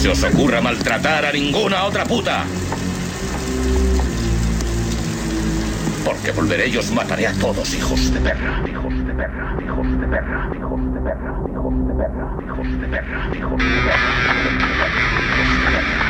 Se os ocurra maltratar a ninguna otra puta. Porque volveré y os mataré a todos, hijos de perra. Hijos de perra, hijos de perra, hijos de perra, hijos de perra, hijos de perra, hijos de perra.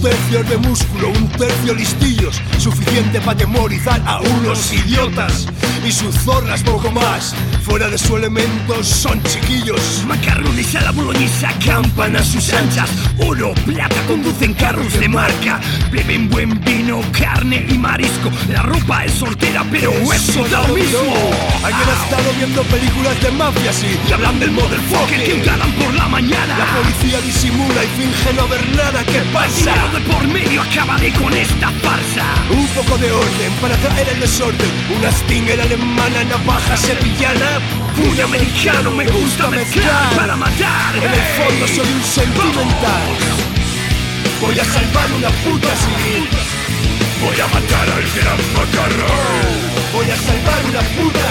Tercios de músculo, un tercio listillos, suficiente para atemorizar a unos idiotas. Y sus zorras poco más, fuera de su elemento son chiquillos. Macarrones a la boloñesa campan a sus anchas. Oro, plata, conducen carros de marca. Beben buen vino, carne y marisco. La ropa es soltera, pero eso da lo mismo. Alguien ha estado viendo películas de mafia, sí. Y hablan del motherfucker que encaran por la mañana. La policía disimula y finge no ver nada que pasa. Dinero de por medio acabaré con esta farsa. Un poco de orden para traer el desorden. Una stinger alemana, navaja sevillana. Muy americano, me gusta mezclar para matar. En el fondo soy un sentimental. Voy a salvar una puta así. Voy a matar al gran macarrón. Voy a salvar una puta.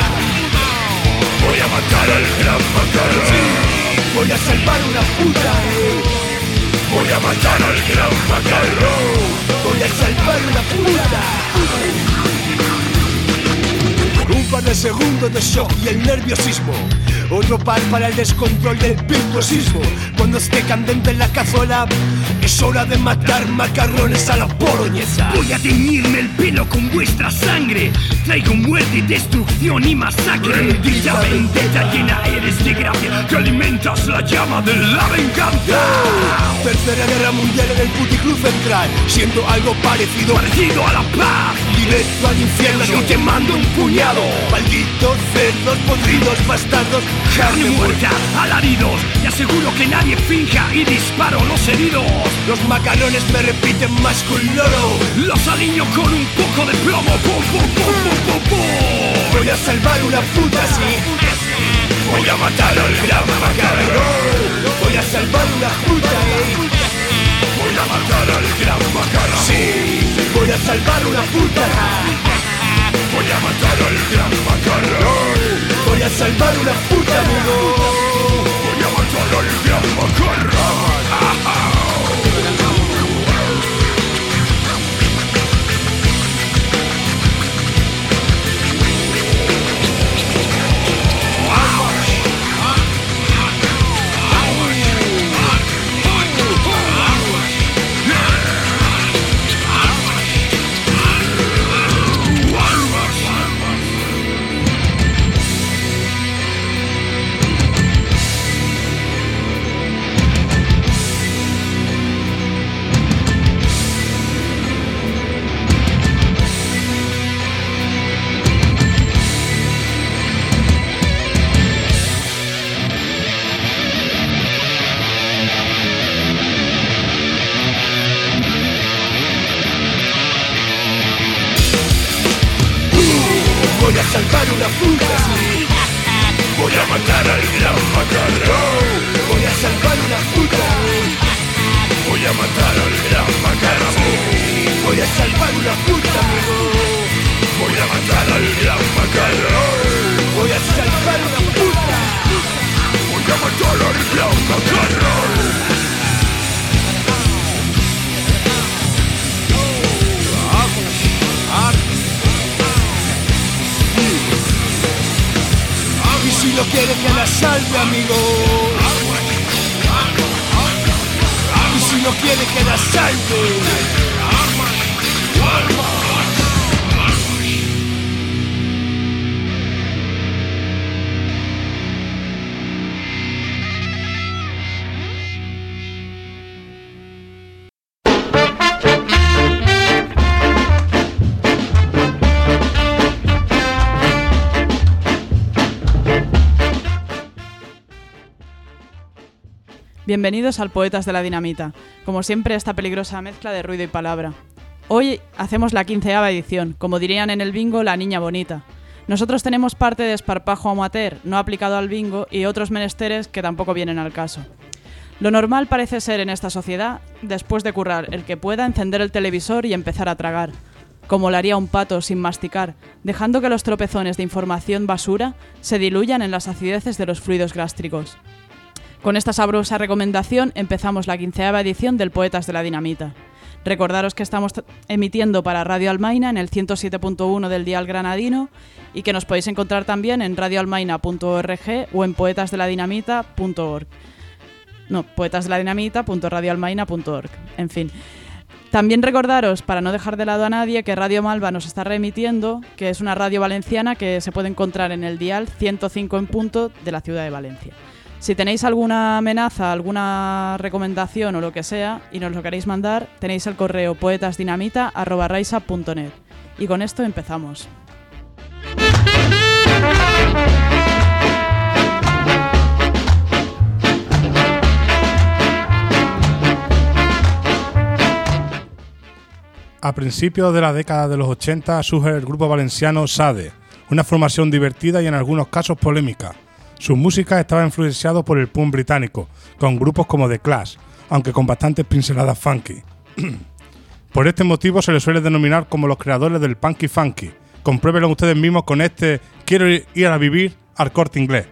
Voy a matar al gran macarrón. Voy a salvar una puta. Voy a matar al gran macarrón. Voy a salvar una puta. Un par de segundos de shock y el nerviosismo. Otro par para el descontrol del virtuosismo. Cuando esté candente en la cazuela, es hora de matar macarrones a la boloñesa. Voy a teñirme el pelo con vuestra sangre. Traigo muerte destrucción y masacre. Dicha vendetta llena eres de gracia. Que alimentas la llama de la venganza. Tercera guerra mundial en el puticlub central. Siento algo parecido, Parecido a la paz. Directo al infierno. Yo te mando un puñado. Malditos cerdos podridos bastardos. Carne muerta, alaridos. Y aseguro que nadie finja y disparo los heridos. Los macarrones me repiten más con loro. Los aliño con un poco de plomo. Pum, pum, pum, pum, pum, pum. Voy a salvar una puta así. Voy a matar al gran macarrón. Voy a salvar una puta. Voy a matar al gran macarrón. Sí, voy a salvar una puta. Voy a matar al gran macarrón. Voy a salvar una puta, amigo. Voy a matar al gran macarrón. Salvar una así. Voy a matar al gran macarrón. Voy a salvar una puta. Voy a matar al gran macarrón. Voy a salvar una puta. Voy a matar al gran macarrón. Voy a salvar una puta. Voy a matar al gran macarrón. No quiere que la salve, amigo. Y si no quiere que la salve. Bienvenidos al Poetas de la Dinamita. Como siempre, esta peligrosa mezcla de ruido y palabra. Hoy hacemos la quinceava edición, como dirían en el bingo, la niña bonita. Nosotros tenemos parte de esparpajo amateur no aplicado al bingo y otros menesteres que tampoco vienen al caso. Lo normal parece ser en esta sociedad, después de currar, el que pueda encender el televisor y empezar a tragar, como lo haría un pato sin masticar, dejando que los tropezones de información basura se diluyan en las acideces de los fluidos gástricos. Con esta sabrosa recomendación empezamos la quinceava edición del Poetas de la Dinamita. Recordaros que estamos emitiendo para Radio Almaina en el 107.1 del dial granadino y que nos podéis encontrar también en radioalmaina.org o en poetasdeladinamita.org. No, poetasdeladinamita.radioalmaina.org. En fin. También recordaros, para no dejar de lado a nadie, que Radio Malva nos está remitiendo, que es una radio valenciana que se puede encontrar en el dial 105 en punto de la ciudad de Valencia. Si tenéis alguna amenaza, alguna recomendación o lo que sea y nos lo queréis mandar, tenéis el correo poetasdinamita.net. Y con esto empezamos. A principios de la década de los 80 surge el grupo valenciano SADE, una formación divertida y en algunos casos polémica. Su música estaba influenciado por el punk británico, con grupos como The Clash, aunque con bastantes pinceladas funky. por este motivo se les suele denominar como los creadores del punky funky. Compruébenlo ustedes mismos con este Quiero ir a vivir al corte inglés.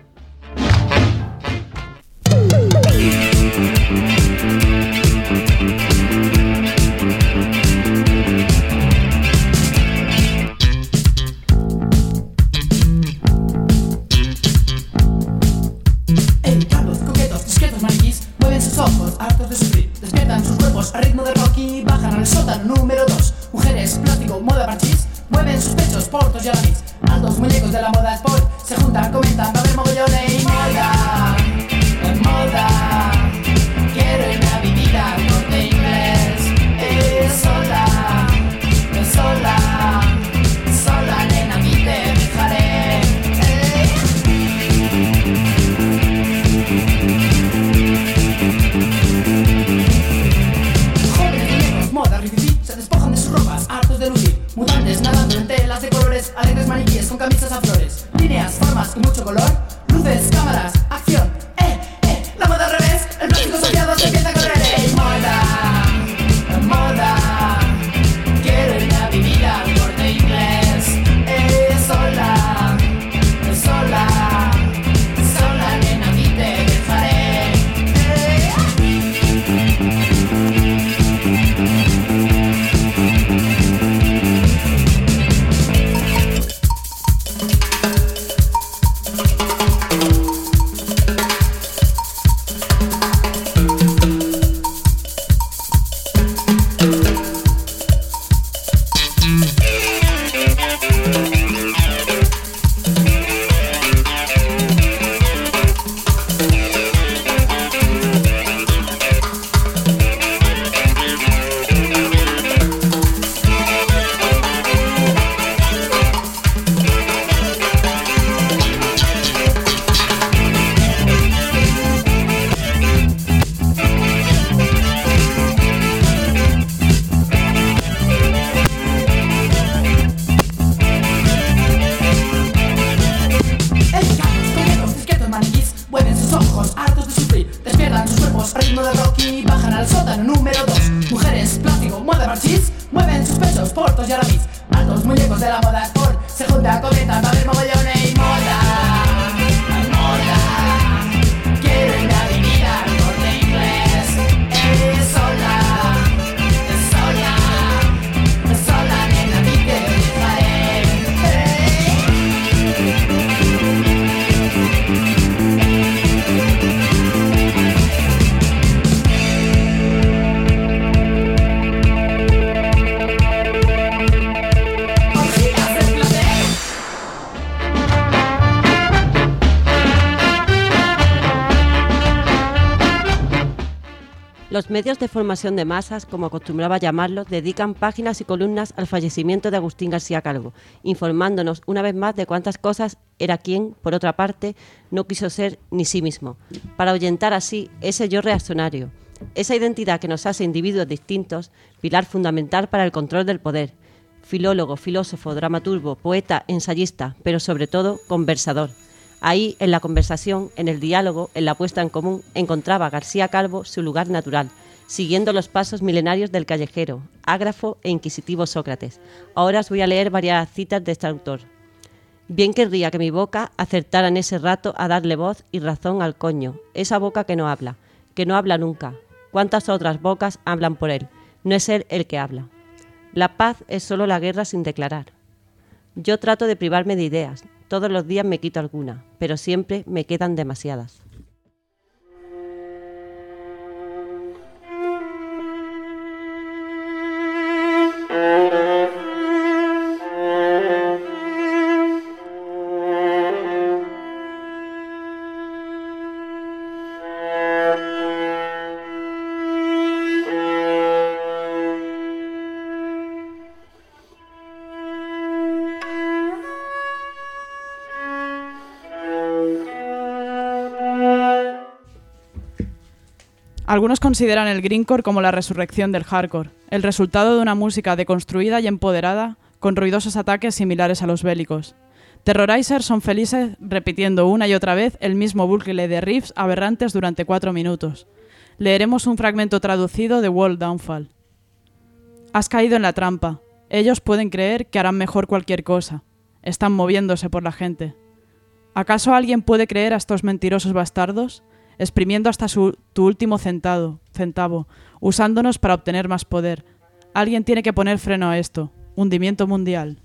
A ritmo de rock y bajan al sótano. Número 2 Mujeres, plástico, moda parchís Mueven sus pechos, y alamis. Altos muñecos de la moda sport. Se juntan, comentan, va a mogollones y Moda colores, alegres maniquíes con camisas a flores. Líneas, formas y mucho color. Medios de formación de masas, como acostumbraba llamarlos, dedican páginas y columnas al fallecimiento de Agustín García Calvo, informándonos una vez más de cuántas cosas era quien, por otra parte, no quiso ser ni sí mismo, para ahuyentar así ese yo reaccionario, esa identidad que nos hace individuos distintos, pilar fundamental para el control del poder, filólogo, filósofo, dramaturgo, poeta, ensayista, pero sobre todo conversador. Ahí, en la conversación, en el diálogo, en la puesta en común, encontraba García Calvo su lugar natural, siguiendo los pasos milenarios del callejero, ágrafo e inquisitivo Sócrates. Ahora os voy a leer varias citas de este autor. Bien querría que mi boca acertara en ese rato a darle voz y razón al coño, esa boca que no habla, que no habla nunca. ¿Cuántas otras bocas hablan por él? No es él el que habla. La paz es solo la guerra sin declarar. Yo trato de privarme de ideas, todos los días me quito alguna, pero siempre me quedan demasiadas. Algunos consideran el greencore como la resurrección del hardcore, el resultado de una música deconstruida y empoderada con ruidosos ataques similares a los bélicos. Terrorizers son felices repitiendo una y otra vez el mismo bucle de riffs aberrantes durante cuatro minutos. Leeremos un fragmento traducido de World Downfall. Has caído en la trampa. Ellos pueden creer que harán mejor cualquier cosa. Están moviéndose por la gente. ¿Acaso alguien puede creer a estos mentirosos bastardos? Exprimiendo hasta su, tu último centavo, centavo, usándonos para obtener más poder. Alguien tiene que poner freno a esto. Hundimiento mundial.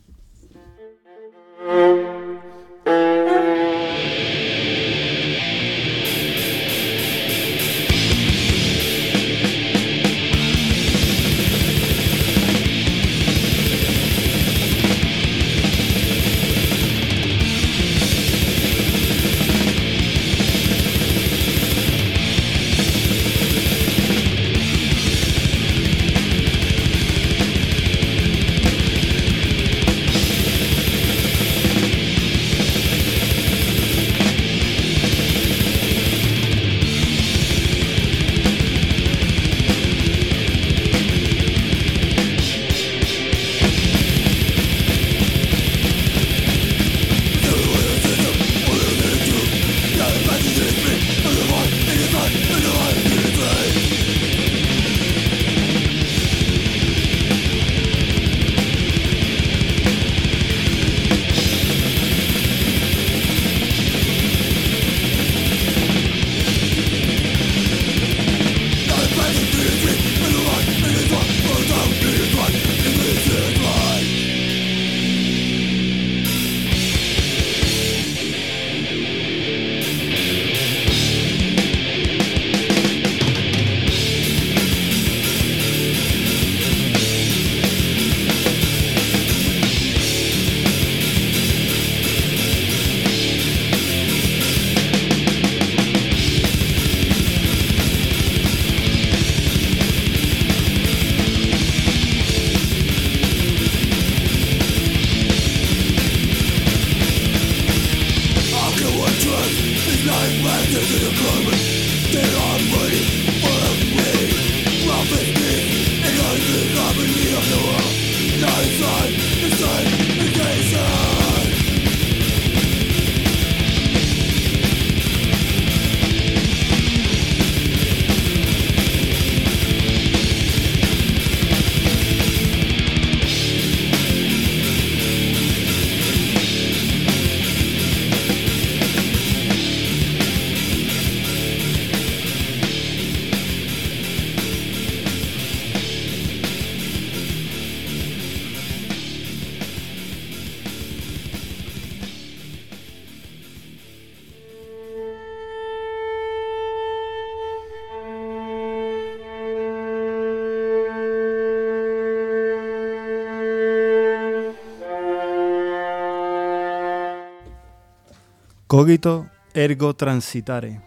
Cogito ergo transitare.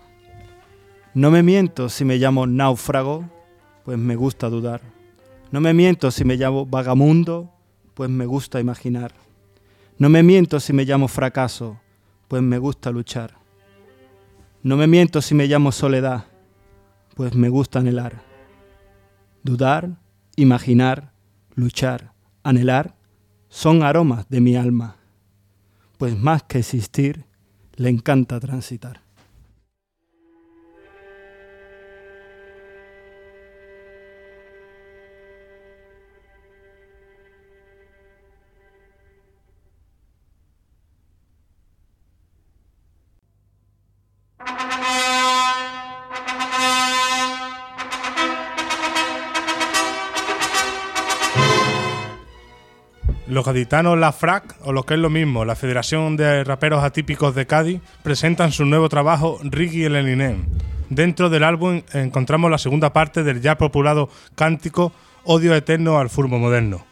No me miento si me llamo náufrago, pues me gusta dudar. No me miento si me llamo vagamundo, pues me gusta imaginar. No me miento si me llamo fracaso, pues me gusta luchar. No me miento si me llamo soledad, pues me gusta anhelar. Dudar, imaginar, luchar, anhelar, son aromas de mi alma, pues más que existir, le encanta transitar. Los gaditanos La FRAC, o lo que es lo mismo, la Federación de Raperos Atípicos de Cádiz, presentan su nuevo trabajo Ricky el Elinem. Dentro del álbum encontramos la segunda parte del ya populado cántico Odio Eterno al Furbo Moderno.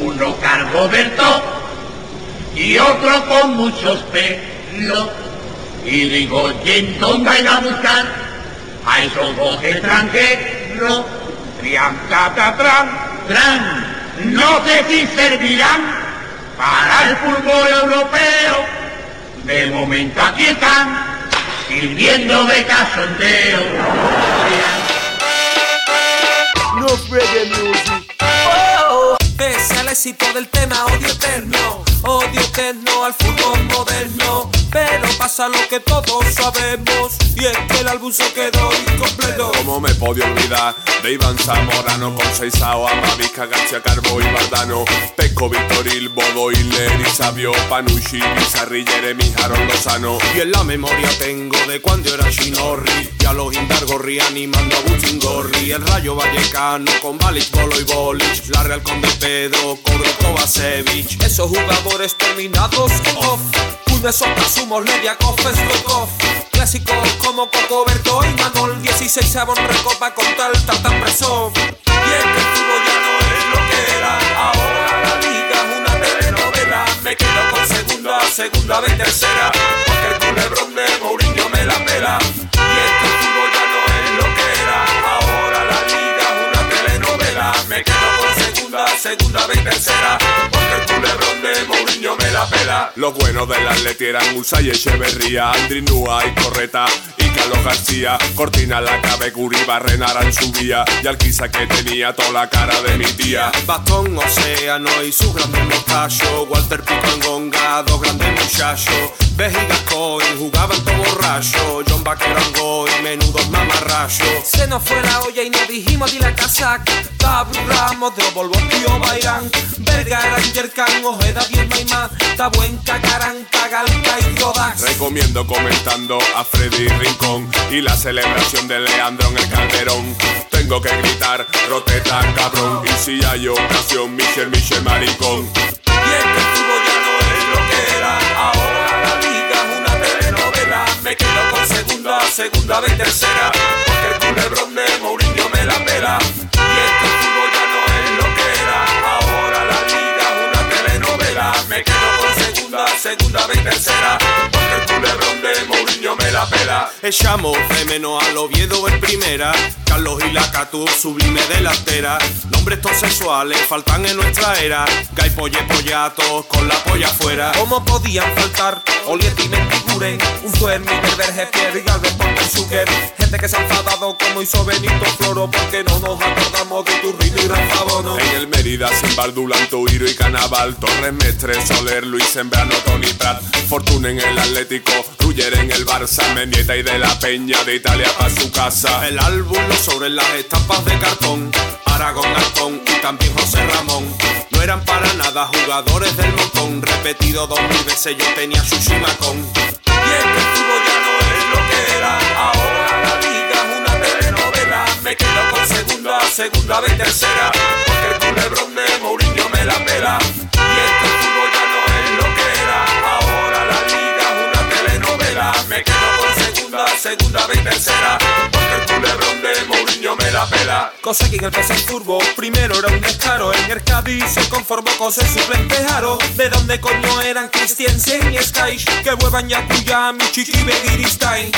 Uno top y otro con muchos pelos. Y digo, ¿y en dónde a buscar a esos dos extranjeros? Trian, tran, no sé si servirán para el fútbol europeo. De momento aquí están, sirviendo de casondeo. No reggae music. Pese al éxito del tema odio eterno, odio eterno al fútbol moderno. Pero pasa lo que todos sabemos, y es que el álbum se quedó incompleto. ¿Cómo me podía olvidar de Iván Zamorano con Seisao, Amavica, García Carbo y Bardano? Peco, Victoril, Bodo, Hitler y Sabio, Panucci, Bizarri, Jeremy, Harold Lozano. Y en la memoria tengo de cuando era Chinorri Y a los Indargorri animando a Buchingorri El Rayo Vallecano con Balic, Bolo y Bolich La Real Conde Pedro, Cobro Kovacevic Esos jugadores terminados en off Un de Lediakov, Stoikov Clásicos como Cocoberto y Manol. 16 sabon recopa con tal tan preso Y es que el fútbol ya no es lo que era. Ahora la liga es una telenovela. Me quedo con segunda, segunda vez tercera. Porque el culebrón de Mourinho me la pela segunda, segunda vez tercera. Porque el culebrón de Mourinho me la pela. Los buenos del Atleti eran Musa y Echeverría, Andri Nua y Correta. y Carlos García. Cortina la cabe, Curi Barrenara en su vía y Alquiza que tenía toda la cara de mi tía. Bastón Océano y su grande mostacho Walter Pico en Gonga, dos grandes muchachos. Vejiga Coy, jugaban todo borracho. John Vaquero Angoy, menudos mamarrachos. Se nos fue la olla y nos dijimos di la casaca Tabru Ramos, de Volvo Tío Bairán. Vergara, Yerkan, Ojeda, bien Maimá. Tabuenca, Caranca, Galca y Rodax Recomiendo comentando a Freddy Rincón y la celebración de Leandro en el Calderón. Tengo que gritar, roteta, cabrón. Y si hay ocasión, Michel, Michel, maricón. Y es que el fútbol ya no es lo que era Ahora la liga es una telenovela Me quedo con segunda, segunda vez tercera Porque el culebrón de Mourinho me la pela Y es que segunda, vez tercera. Porque el culebrón de Mourinho me la pela. Echamos de menos al Oviedo en primera Carlos y la Catu, sublime delantera Nombres todos sexuales faltan en nuestra era. Gay polle pollatos con la polla afuera. ¿Cómo podían faltar Oliet y Mentigure Un Tuermi, Berberge, Pierre y Galvez Zucker Gente que se ha enfadado como hizo Benito Floro Porque no nos acordamos de Turrino y Rafa Bono En el Mérida, Simbaldulan, Tuiro y Canaval, Torres Mestre, Soler, Luis Sembrano, Tony Prat, Fortuna en el Atlético, Ruller en el Barça, Mendieta y de la Peña de Italia para su casa. El álbum sobre las estampas de cartón Aragón Artón y también José Ramón. No eran para nada jugadores del montón Repetido dos mil veces yo tenía Shushimacón Y es que el fútbol ya no es lo que era Ahora la liga es una telenovela. Me quedo con segunda, segunda vez tercera Porque el culebrón de Mourinho me la pela. Y es que Me quedo con segunda, segunda vez tercera. Porque el culebrón de Mourinho me la pela. Cosa que en el Turbo. Primero era un descaro En el Cádiz. Se conformó con ser suplente Jaro. ¿De dónde coño eran Christiansen y Sky? Que vuelvan Yakuya, Michichi, Begiristain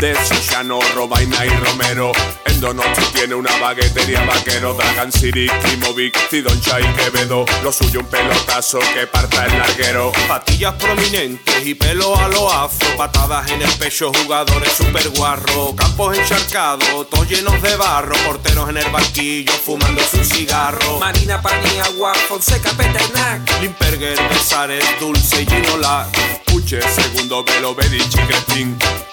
de Susano, Robaina y Romero. En Donosti tiene una baguetería vaquero, Dragan City, Kimovic, Cidoncha y Quevedo. Lo suyo un pelotazo que parta el larguero. Patillas prominentes y pelo a lo afro, patadas en el pecho, jugadores super guarro, campos encharcados, todos llenos de barro, porteros en el banquillo fumando su cigarro. Marina Paniagua, Fonseca Peternac, Limperger, Besares, Dulce y Ginola. Puche, segundo velo, Bedici,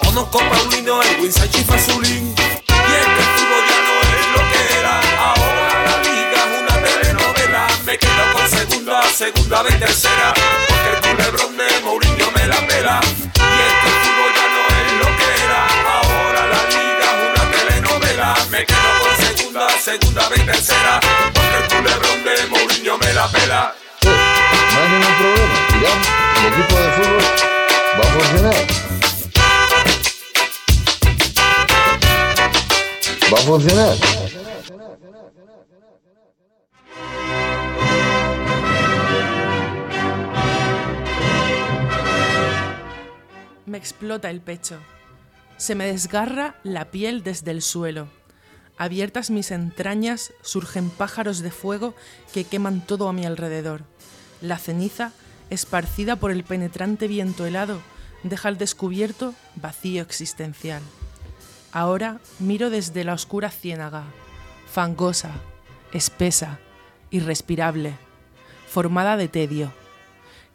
Cretín. Onoco Paulino, Elwin Sánchez Fazulín. Y es que el fútbol ya no es lo que era, ahora la liga es una telenovela. Me quedo con segunda, segunda vez tercera, porque el culebrón de Mourinho me la pela. Y es que el fútbol ya no es lo que era, ahora la liga es una telenovela. Me quedo con segunda, segunda vez tercera, porque el culebrón de Mourinho me la pela. No hay ningún problema. Irán, el equipo de fútbol va a funcionar. Va a funcionar. Me explota el pecho. Se me desgarra la piel desde el suelo. Abiertas mis entrañas surgen pájaros de fuego que queman todo a mi alrededor. La ceniza, esparcida por el penetrante viento helado, deja al descubierto vacío existencial. Ahora miro desde la oscura ciénaga, fangosa, espesa, irrespirable, formada de tedio.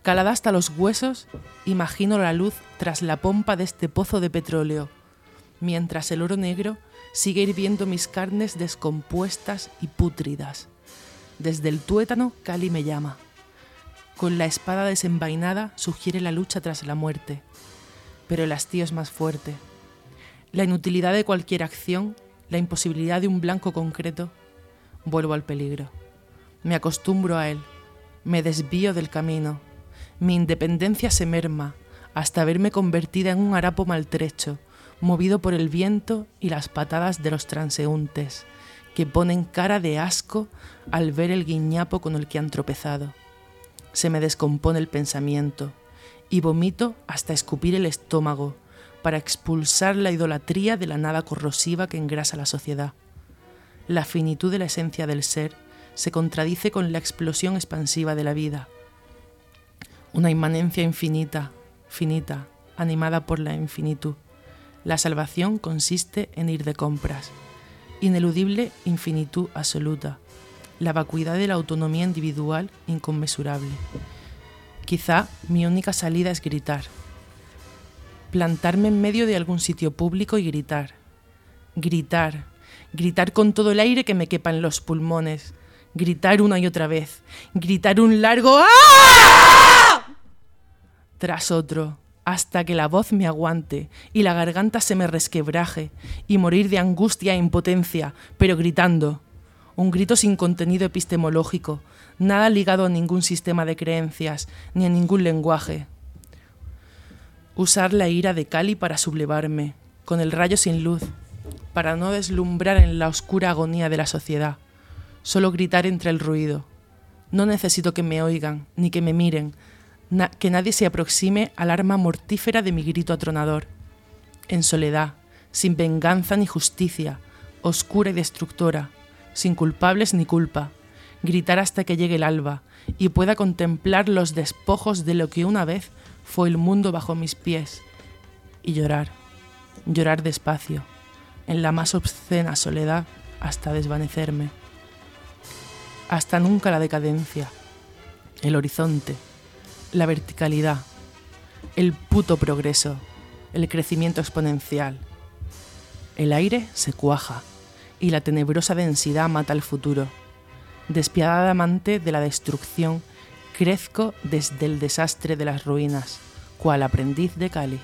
Calada hasta los huesos, imagino la luz tras la pompa de este pozo de petróleo, mientras el oro negro sigue hirviendo mis carnes descompuestas y pútridas. Desde el tuétano, Cali me llama. Con la espada desenvainada sugiere la lucha tras la muerte, pero el hastío es más fuerte. La inutilidad de cualquier acción, la imposibilidad de un blanco concreto, vuelvo al peligro. Me acostumbro a él, me desvío del camino. Mi independencia se merma hasta verme convertida en un harapo maltrecho, movido por el viento y las patadas de los transeúntes, que ponen cara de asco al ver el guiñapo con el que han tropezado. Se me descompone el pensamiento y vomito hasta escupir el estómago para expulsar la idolatría de la nada corrosiva que engrasa la sociedad. La finitud de la esencia del ser se contradice con la explosión expansiva de la vida. Una inmanencia infinita, finita, animada por la infinitud. La salvación consiste en ir de compras. Ineludible infinitud absoluta. La vacuidad de la autonomía individual inconmensurable. Quizá mi única salida es gritar. Plantarme en medio de algún sitio público y gritar. Gritar. Gritar con todo el aire que me quepa en los pulmones. Gritar una y otra vez. Gritar un largo ¡Ah! Tras otro, hasta que la voz me aguante y la garganta se me resquebraje y morir de angustia e impotencia, pero gritando. Un grito sin contenido epistemológico, nada ligado a ningún sistema de creencias ni a ningún lenguaje. Usar la ira de Cali para sublevarme, con el rayo sin luz, para no deslumbrar en la oscura agonía de la sociedad, solo gritar entre el ruido. No necesito que me oigan, ni que me miren, que nadie se aproxime al arma mortífera de mi grito atronador. En soledad, sin venganza ni justicia, oscura y destructora, sin culpables ni culpa, gritar hasta que llegue el alba y pueda contemplar los despojos de lo que una vez fue el mundo bajo mis pies, y llorar, llorar despacio, en la más obscena soledad hasta desvanecerme. Hasta nunca la decadencia, el horizonte, la verticalidad, el puto progreso, el crecimiento exponencial. El aire se cuaja y la tenebrosa densidad mata el futuro. Despiadada amante de la destrucción, crezco desde el desastre de las ruinas, cual aprendiz de Cali.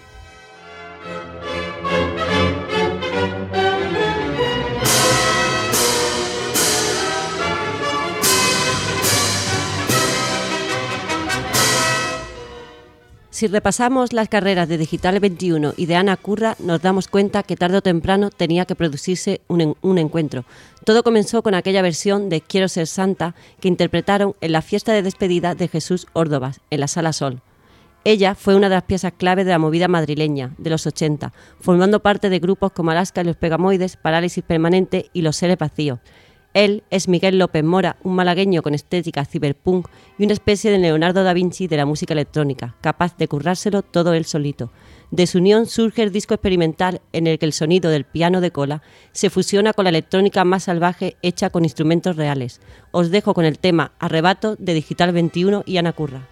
Si repasamos las carreras de Digital 21 y de Ana Curra, nos damos cuenta que tarde o temprano tenía que producirse un, en- un encuentro. Todo comenzó con aquella versión de Quiero ser santa que interpretaron en la fiesta de despedida de Jesús Órdovas, en la Sala Sol. Ella fue una de las piezas clave de la movida madrileña de los 80, formando parte de grupos como Alaska y los Pegamoides, Parálisis Permanente y Los Seres Vacíos. Él es Miguel López Mora, un malagueño con estética cyberpunk y una especie de Leonardo da Vinci de la música electrónica, capaz de currárselo todo él solito. De su unión surge el disco experimental en el que el sonido del piano de cola se fusiona con la electrónica más salvaje hecha con instrumentos reales. Os dejo con el tema Arrebato de Digital 21 y Ana Curra.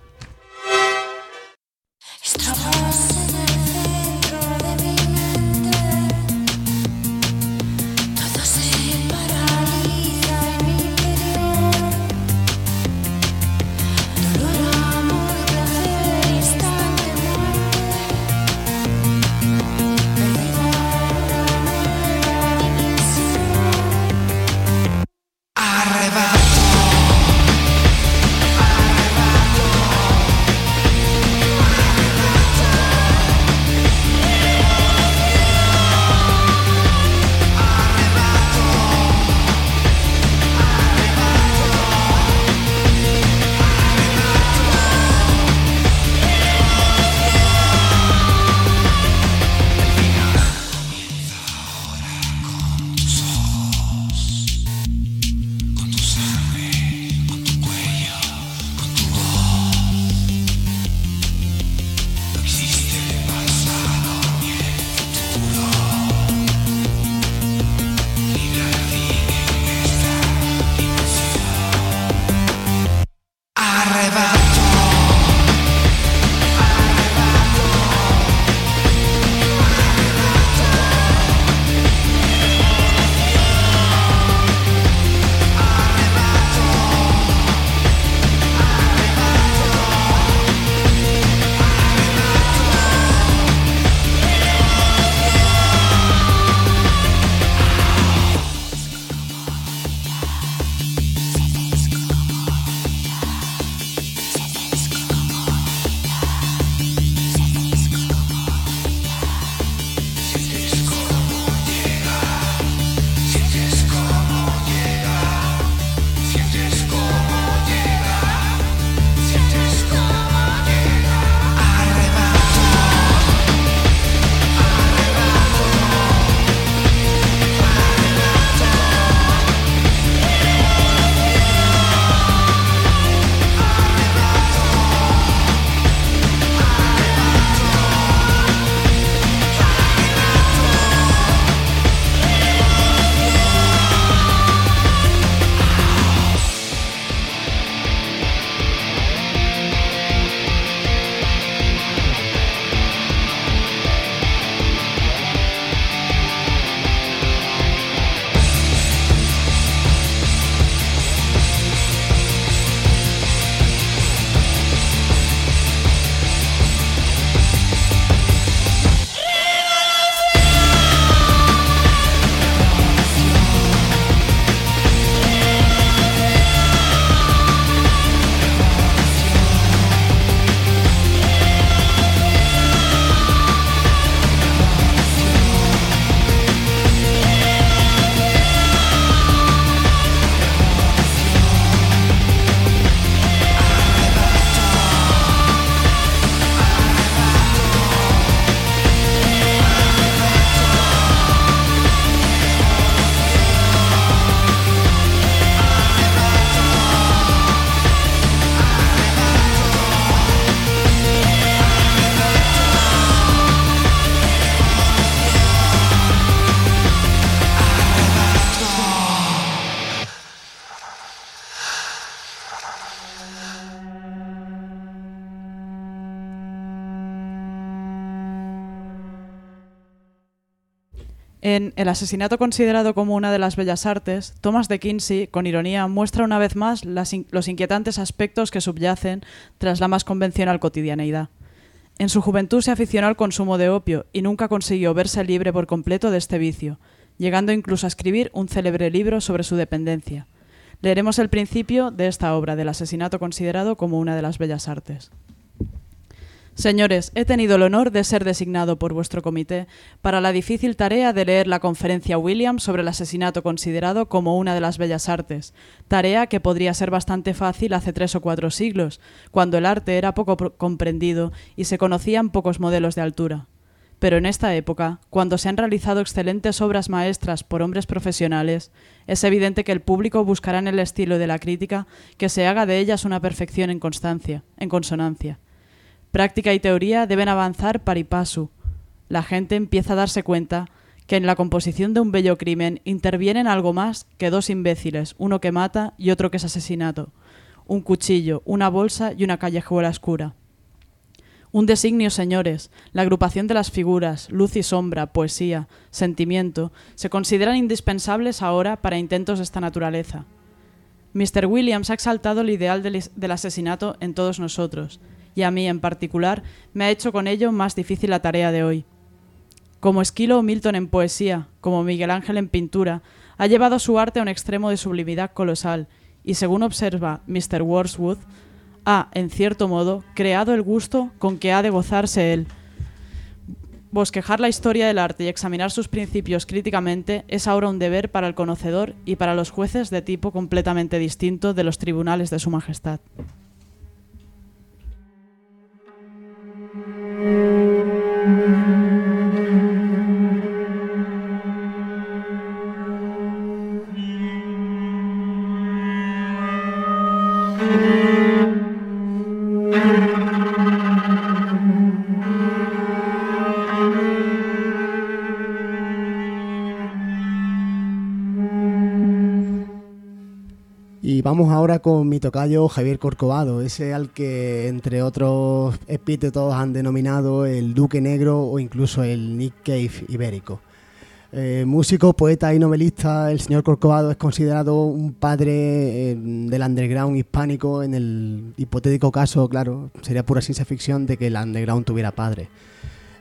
El asesinato considerado como una de las bellas artes, Thomas de Quincey, con ironía, muestra una vez más los inquietantes aspectos que subyacen tras la más convencional cotidianeidad. En su juventud se aficionó al consumo de opio y nunca consiguió verse libre por completo de este vicio, llegando incluso a escribir un célebre libro sobre su dependencia. Leeremos el principio de esta obra del asesinato considerado como una de las bellas artes. Señores, he tenido el honor de ser designado por vuestro comité para la difícil tarea de leer la conferencia Williams sobre el asesinato considerado como una de las bellas artes, tarea que podría ser bastante fácil hace tres o cuatro siglos, cuando el arte era poco comprendido y se conocían pocos modelos de altura. Pero en esta época, cuando se han realizado excelentes obras maestras por hombres profesionales, es evidente que el público buscará en el estilo de la crítica que se haga de ellas una perfección en constancia, en consonancia. Práctica y teoría deben avanzar par y paso. La gente empieza a darse cuenta que en la composición de un bello crimen intervienen algo más que dos imbéciles, uno que mata y otro que es asesinato, un cuchillo, una bolsa y una callejuela oscura. Un designio, señores, la agrupación de las figuras, luz y sombra, poesía, sentimiento, se consideran indispensables ahora para intentos de esta naturaleza. Mr. Williams ha exaltado el ideal del, del asesinato en todos nosotros, y a mí en particular, me ha hecho con ello más difícil la tarea de hoy. Como Esquilo o Milton en poesía, como Miguel Ángel en pintura, ha llevado su arte a un extremo de sublimidad colosal, y según observa Mr. Wordsworth, ha, en cierto modo, creado el gusto con que ha de gozarse él. Bosquejar la historia del arte y examinar sus principios críticamente es ahora un deber para el conocedor y para los jueces de tipo completamente distinto de los tribunales de Su Majestad. Ahora con mi tocayo Javier Corcovado, ese al que entre otros epítetos han denominado el Duque Negro o incluso el Nick Cave ibérico. Eh, músico, poeta y novelista, el señor Corcovado es considerado un padre eh, del underground hispánico en el hipotético caso, claro, sería pura ciencia ficción de que el underground tuviera padre.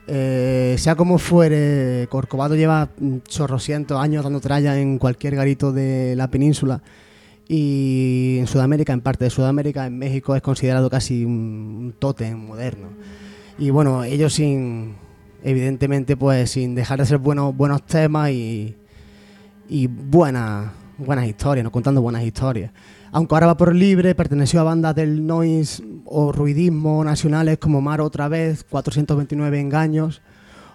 Eh, sea como fuere, Corcovado lleva chorrocientos años dando tralla en cualquier garito de la península y en Sudamérica, en parte de Sudamérica, en México es considerado casi un tótem moderno. Y bueno, ellos sin, evidentemente, pues sin dejar de ser buenos, buenos temas y, y buenas, buenas historias, ¿no? contando buenas historias. Aunque ahora va por libre, perteneció a bandas del noise o ruidismo nacionales como Mar otra vez, 429 engaños,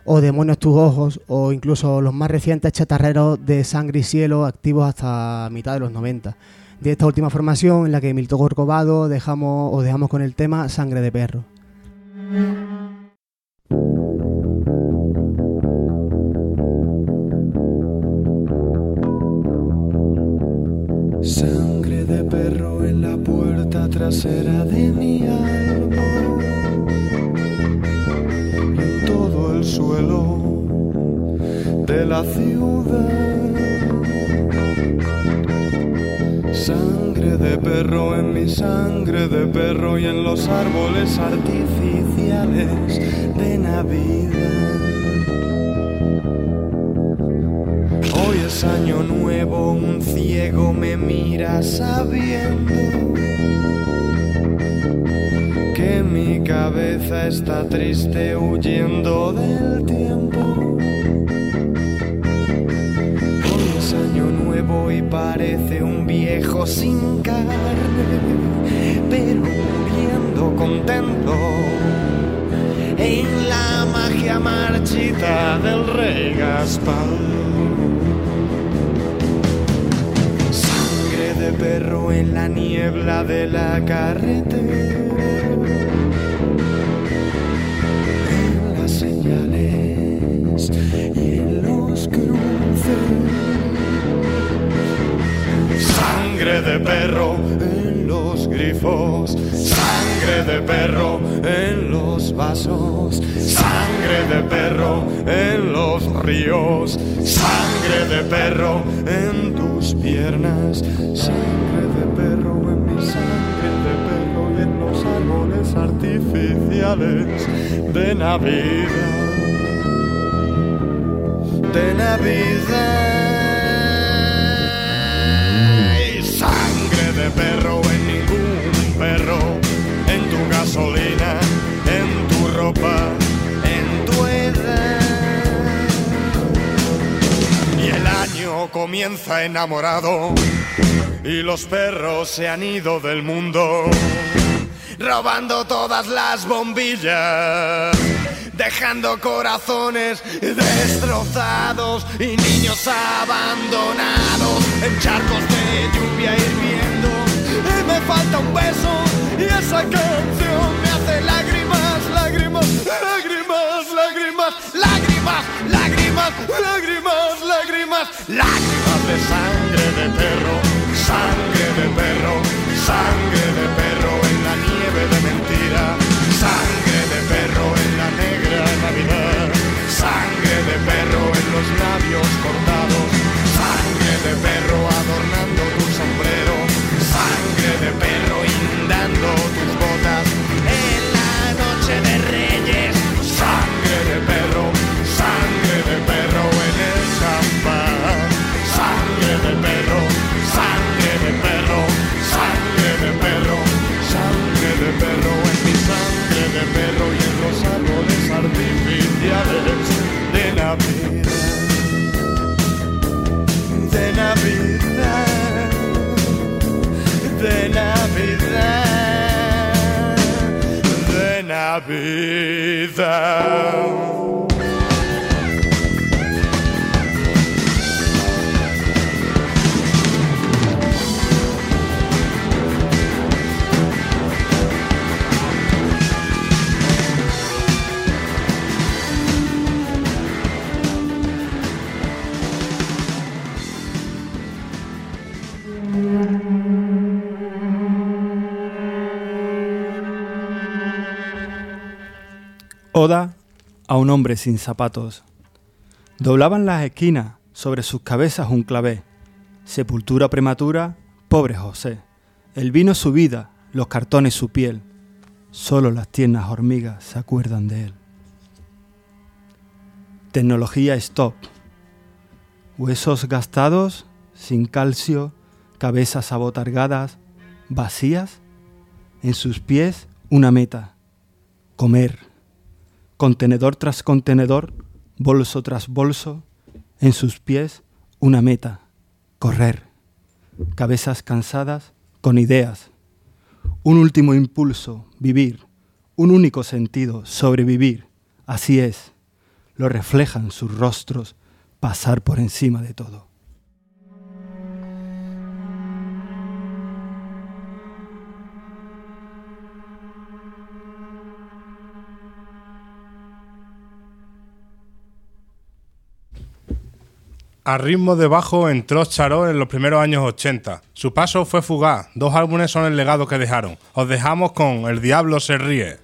o Demonios tus ojos, o incluso los más recientes chatarreros de Sangre y Cielo, activos hasta mitad de los 90 de esta última formación en la que Milton Corcovado dejamos, os dejamos con el tema Sangre de Perro. Sangre de perro en la puerta trasera de mi alma. En todo el suelo de la ciudad. De perro en mi sangre de perro y en los árboles artificiales de Navidad. Hoy es año nuevo, un ciego me mira sabiendo que mi cabeza está triste huyendo del tiempo. Año nuevo y parece un viejo sin carne, pero muriendo contento en la magia marchita del rey Gaspar. Sangre de perro en la niebla de la carretera. Sangre de perro en los grifos. Sangre de perro en los vasos. Sangre de perro en los ríos. Sangre de perro en tus piernas. Sangre de perro en mi sangre de perro en los árboles artificiales de Navidad. De Navidad. de perro en ningún perro, en tu gasolina, en tu ropa, en tu edad. Y el año comienza enamorado y los perros se han ido del mundo, robando todas las bombillas dejando corazones destrozados y niños abandonados en charcos de lluvia y me falta un beso. Y esa canción me hace lágrimas, lágrimas, lágrimas, lágrimas, lágrimas, lágrimas, lágrimas, lágrimas, lágrimas de sangre de perro, sangre de perro, sangre de perro then I'll be there. I'll be there. Oda a un hombre sin zapatos. Doblaban las esquinas, sobre sus cabezas un clavé. Sepultura prematura, pobre José. El vino su vida, los cartones su piel. Solo las tiernas hormigas se acuerdan de él. Tecnología stop. Huesos gastados, sin calcio, cabezas abotargadas, vacías. En sus pies una meta. Comer contenedor tras contenedor, bolso tras bolso, en sus pies una meta, correr, cabezas cansadas con ideas, un último impulso, vivir, un único sentido, sobrevivir, así es, lo reflejan sus rostros, pasar por encima de todo. A ritmo de bajo entró Charó en los primeros años 80. Su paso fue fugaz. Dos álbumes son el legado que dejaron. Os dejamos con El Diablo se ríe.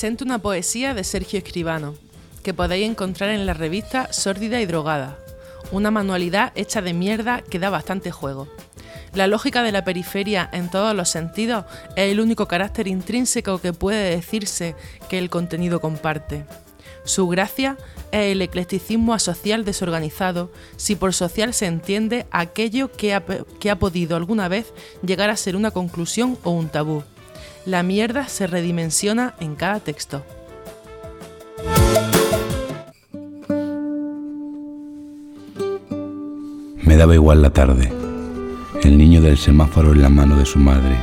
Presento una poesía de Sergio Escribano, que podéis encontrar en la revista Sórdida y Drogada, una manualidad hecha de mierda que da bastante juego. La lógica de la periferia en todos los sentidos es el único carácter intrínseco que puede decirse que el contenido comparte. Su gracia es el eclecticismo asocial desorganizado, si por social se entiende aquello que ha, que ha podido alguna vez llegar a ser una conclusión o un tabú. La mierda se redimensiona en cada texto. Me daba igual la tarde. El niño del semáforo en la mano de su madre,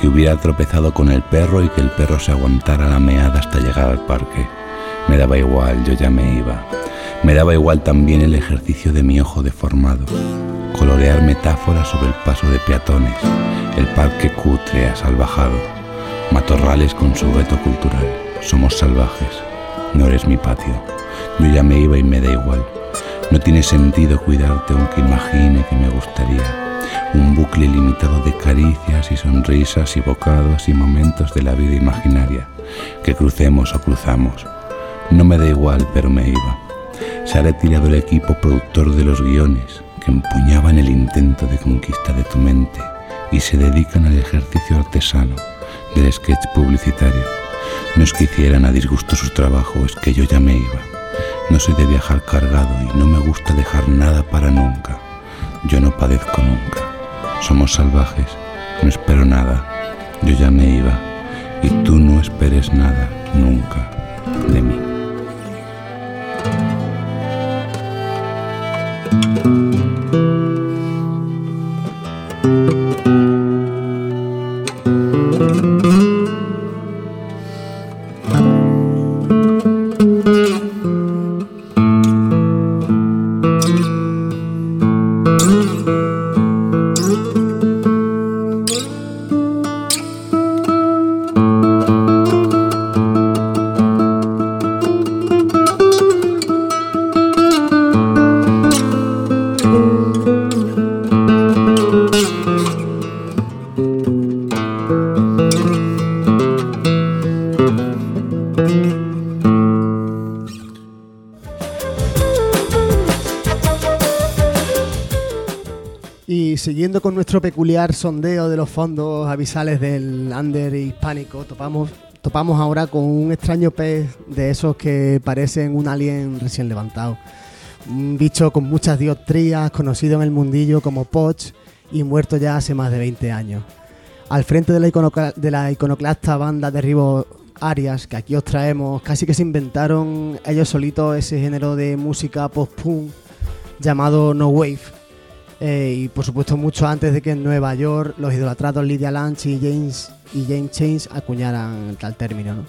que hubiera tropezado con el perro y que el perro se aguantara la meada hasta llegar al parque. Me daba igual, yo ya me iba. Me daba igual también el ejercicio de mi ojo deformado. Colorear metáforas sobre el paso de peatones, el parque cutre asalvajado, matorrales con su veto cultural. Somos salvajes, no eres mi patio. Yo ya me iba y me da igual. No tiene sentido cuidarte aunque imagine que me gustaría. Un bucle limitado de caricias y sonrisas y bocados y momentos de la vida imaginaria que crucemos o cruzamos. No me da igual, pero me iba. Se ha retirado el equipo productor de los guiones que empuñaban el intento de conquista de tu mente y se dedican al ejercicio artesano del sketch publicitario. No es que hicieran a disgusto su trabajo, es que yo ya me iba. No soy de viajar cargado y no me gusta dejar nada para nunca. Yo no padezco nunca. Somos salvajes, no espero nada. Yo ya me iba y tú no esperes nada nunca de mí. Nuestro peculiar sondeo de los fondos avisales del under hispánico, topamos, topamos ahora con un extraño pez de esos que parecen un alien recién levantado. Un bicho con muchas dioptrías, conocido en el mundillo como Poch y muerto ya hace más de 20 años. Al frente de la, de la iconoclasta banda de Ribo Arias, que aquí os traemos, casi que se inventaron ellos solitos ese género de música post-punk llamado No Wave. Eh, y por supuesto mucho antes de que en Nueva York los idolatrados Lydia Lunch y James, y James Chains acuñaran tal término. ¿no?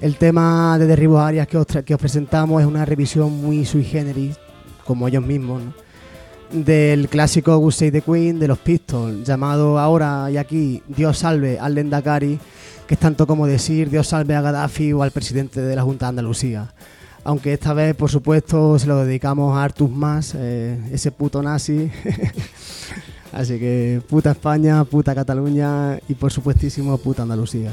El tema de Derribos Arias que os, que os presentamos es una revisión muy sui generis, como ellos mismos, ¿no? del clásico God Save the Queen de los Pistols, llamado ahora y aquí Dios salve al Lendakari, que es tanto como decir Dios salve a Gaddafi o al presidente de la Junta de Andalucía. Aunque esta vez, por supuesto, se lo dedicamos a Artus Mas, eh, ese puto nazi. Así que puta España, puta Cataluña y por supuestísimo puta Andalucía.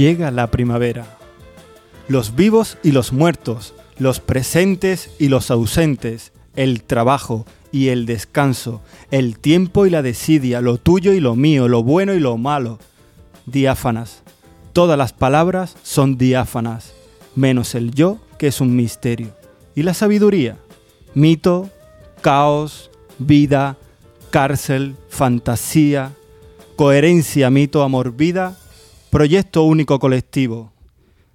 Llega la primavera. Los vivos y los muertos, los presentes y los ausentes, el trabajo y el descanso, el tiempo y la desidia, lo tuyo y lo mío, lo bueno y lo malo. Diáfanas. Todas las palabras son diáfanas, menos el yo, que es un misterio. ¿Y la sabiduría? Mito, caos, vida, cárcel, fantasía, coherencia, mito, amor, vida, proyecto único colectivo.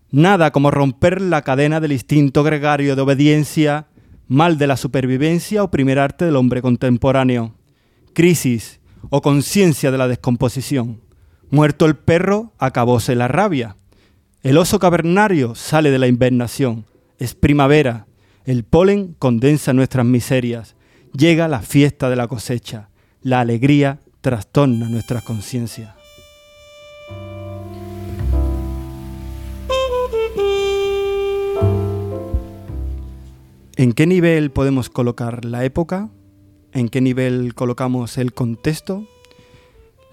Nada como romper la cadena del instinto gregario de obediencia, mal de la supervivencia o primer arte del hombre contemporáneo. Crisis o conciencia de la descomposición. Muerto el perro, acabóse la rabia. El oso cavernario sale de la invernación. Es primavera. El polen condensa nuestras miserias. Llega la fiesta de la cosecha. La alegría trastorna nuestras conciencias. ¿En qué nivel podemos colocar la época? ¿En qué nivel colocamos el contexto?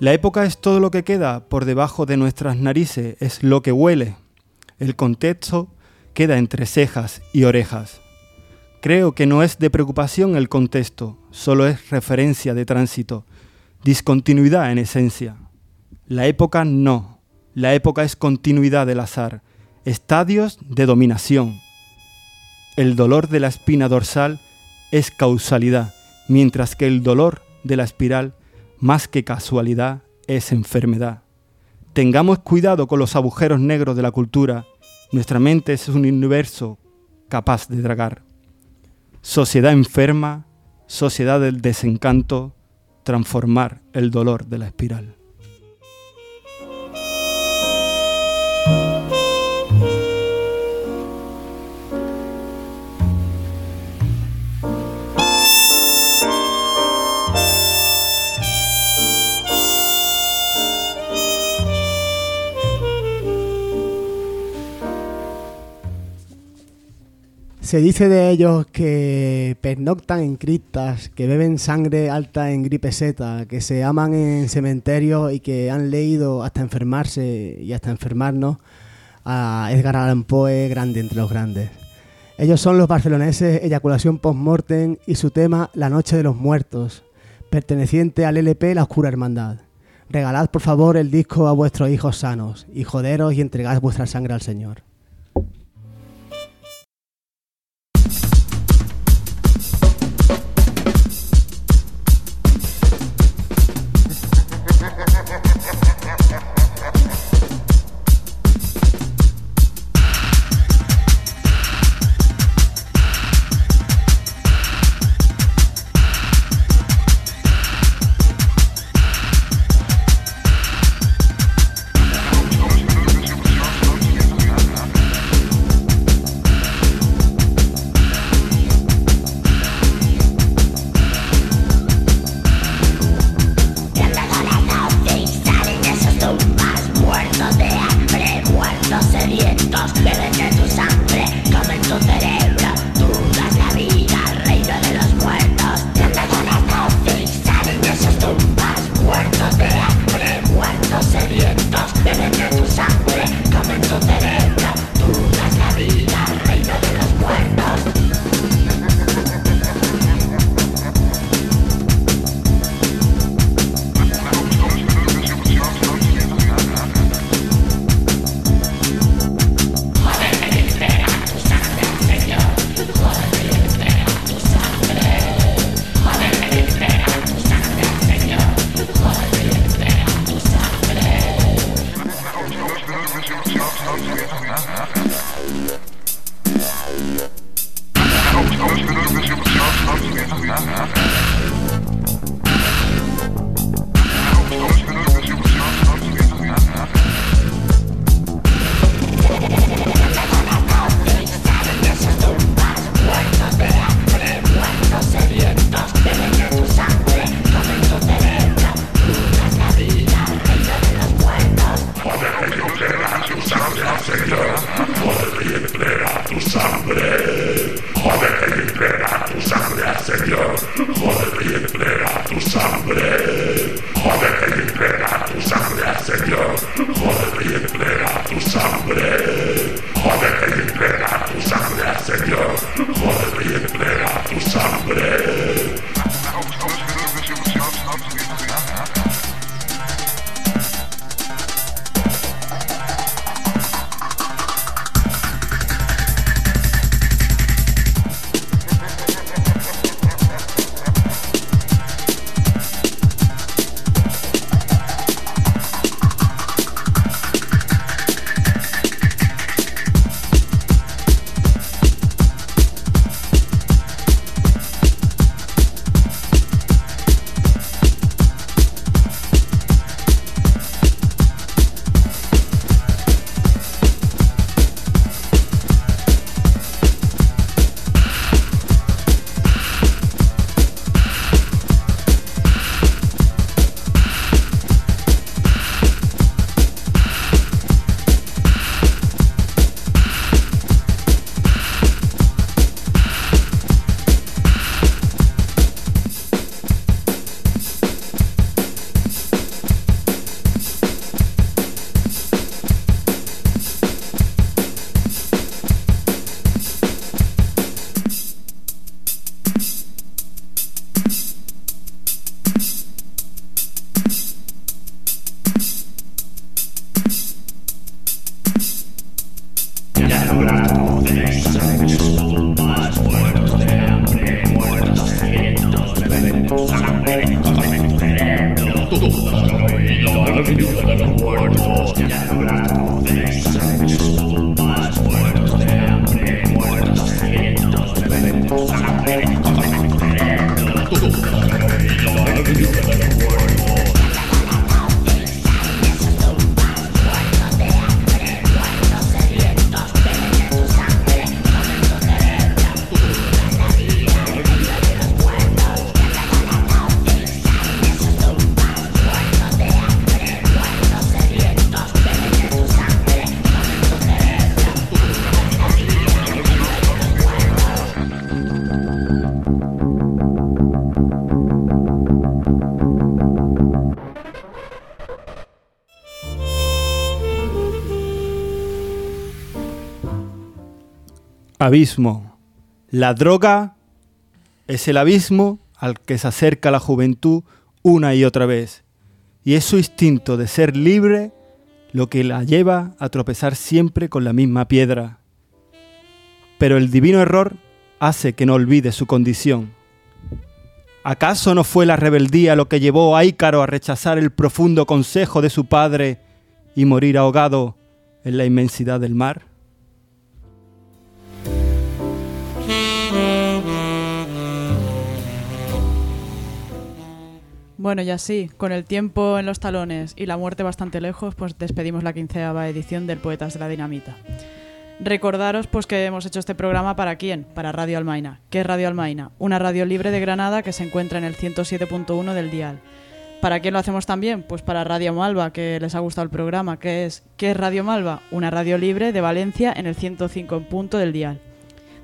La época es todo lo que queda por debajo de nuestras narices, es lo que huele. El contexto queda entre cejas y orejas. Creo que no es de preocupación el contexto, solo es referencia de tránsito, discontinuidad en esencia. La época no, la época es continuidad del azar, estadios de dominación. El dolor de la espina dorsal es causalidad, mientras que el dolor de la espiral, más que casualidad, es enfermedad. Tengamos cuidado con los agujeros negros de la cultura. Nuestra mente es un universo capaz de dragar. Sociedad enferma, sociedad del desencanto, transformar el dolor de la espiral. Se dice de ellos que pernoctan en criptas, que beben sangre alta en gripe seta, que se aman en cementerios y que han leído hasta enfermarse y hasta enfermarnos a Edgar Allan Poe, grande entre los grandes. Ellos son los barceloneses Eyaculación Postmortem y su tema La Noche de los Muertos, perteneciente al LP La Oscura Hermandad. Regalad por favor el disco a vuestros hijos sanos y joderos y entregad vuestra sangre al Señor. Abismo. La droga es el abismo al que se acerca la juventud una y otra vez. Y es su instinto de ser libre lo que la lleva a tropezar siempre con la misma piedra. Pero el divino error hace que no olvide su condición. ¿Acaso no fue la rebeldía lo que llevó a Ícaro a rechazar el profundo consejo de su padre y morir ahogado en la inmensidad del mar? Bueno, y así, con el tiempo en los talones y la muerte bastante lejos, pues despedimos la quinceava edición del Poetas de la Dinamita. Recordaros pues que hemos hecho este programa para quién? Para Radio Almaina. ¿Qué es Radio Almaina? Una radio libre de Granada que se encuentra en el 107.1 del dial. ¿Para quién lo hacemos también? Pues para Radio Malva, que les ha gustado el programa. ¿Qué es? ¿Qué es Radio Malva? Una radio libre de Valencia en el 105 punto del dial.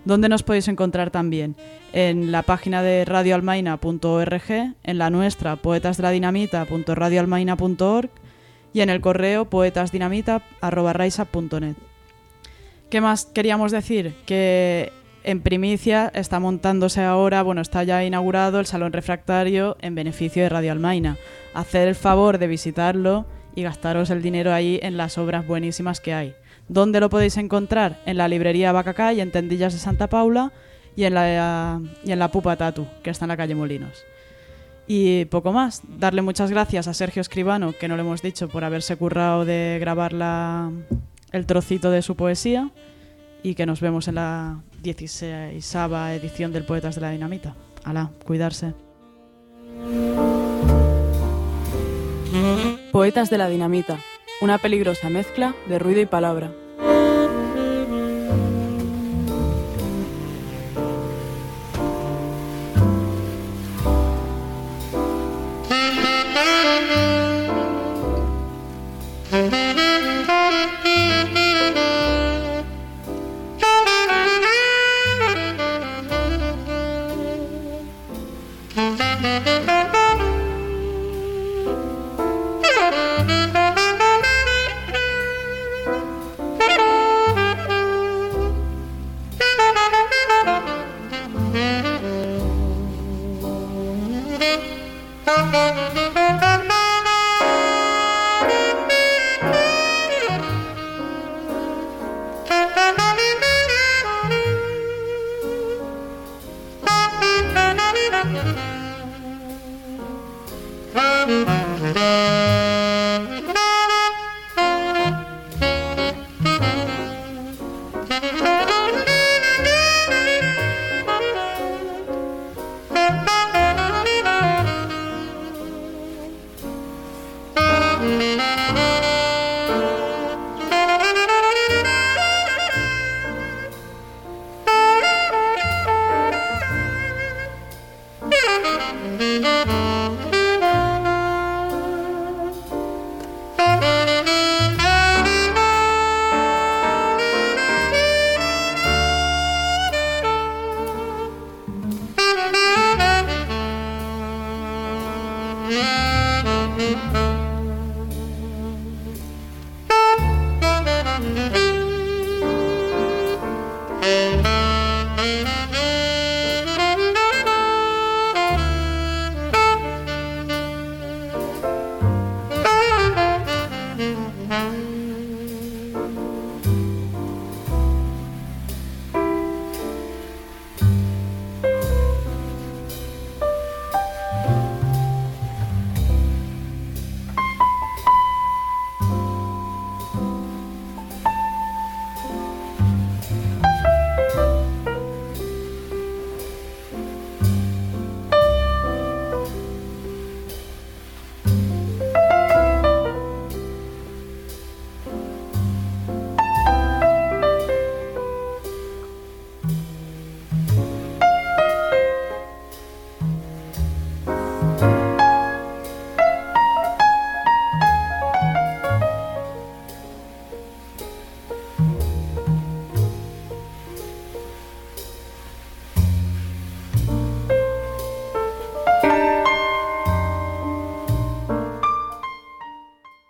¿Dónde nos podéis encontrar también? En la página de radioalmaina.org, en la nuestra poetasdeladinamita.radioalmaina.org y en el correo poetasdinamita.net. ¿Qué más queríamos decir? Que en primicia está montándose ahora, bueno, está ya inaugurado el Salón Refractario en beneficio de Radio Almaina. Hacer el favor de visitarlo y gastaros el dinero ahí en las obras buenísimas que hay. ¿Dónde lo podéis encontrar? En la librería Bacacá y en Tendillas de Santa Paula y en la, y en la Pupa Tatu, que está en la calle Molinos. Y poco más. Darle muchas gracias a Sergio Escribano, que no lo hemos dicho, por haberse currado de grabar la, el trocito de su poesía. Y que nos vemos en la 16 edición del Poetas de la Dinamita. Alá, cuidarse. Poetas de la Dinamita una peligrosa mezcla de ruido y palabra.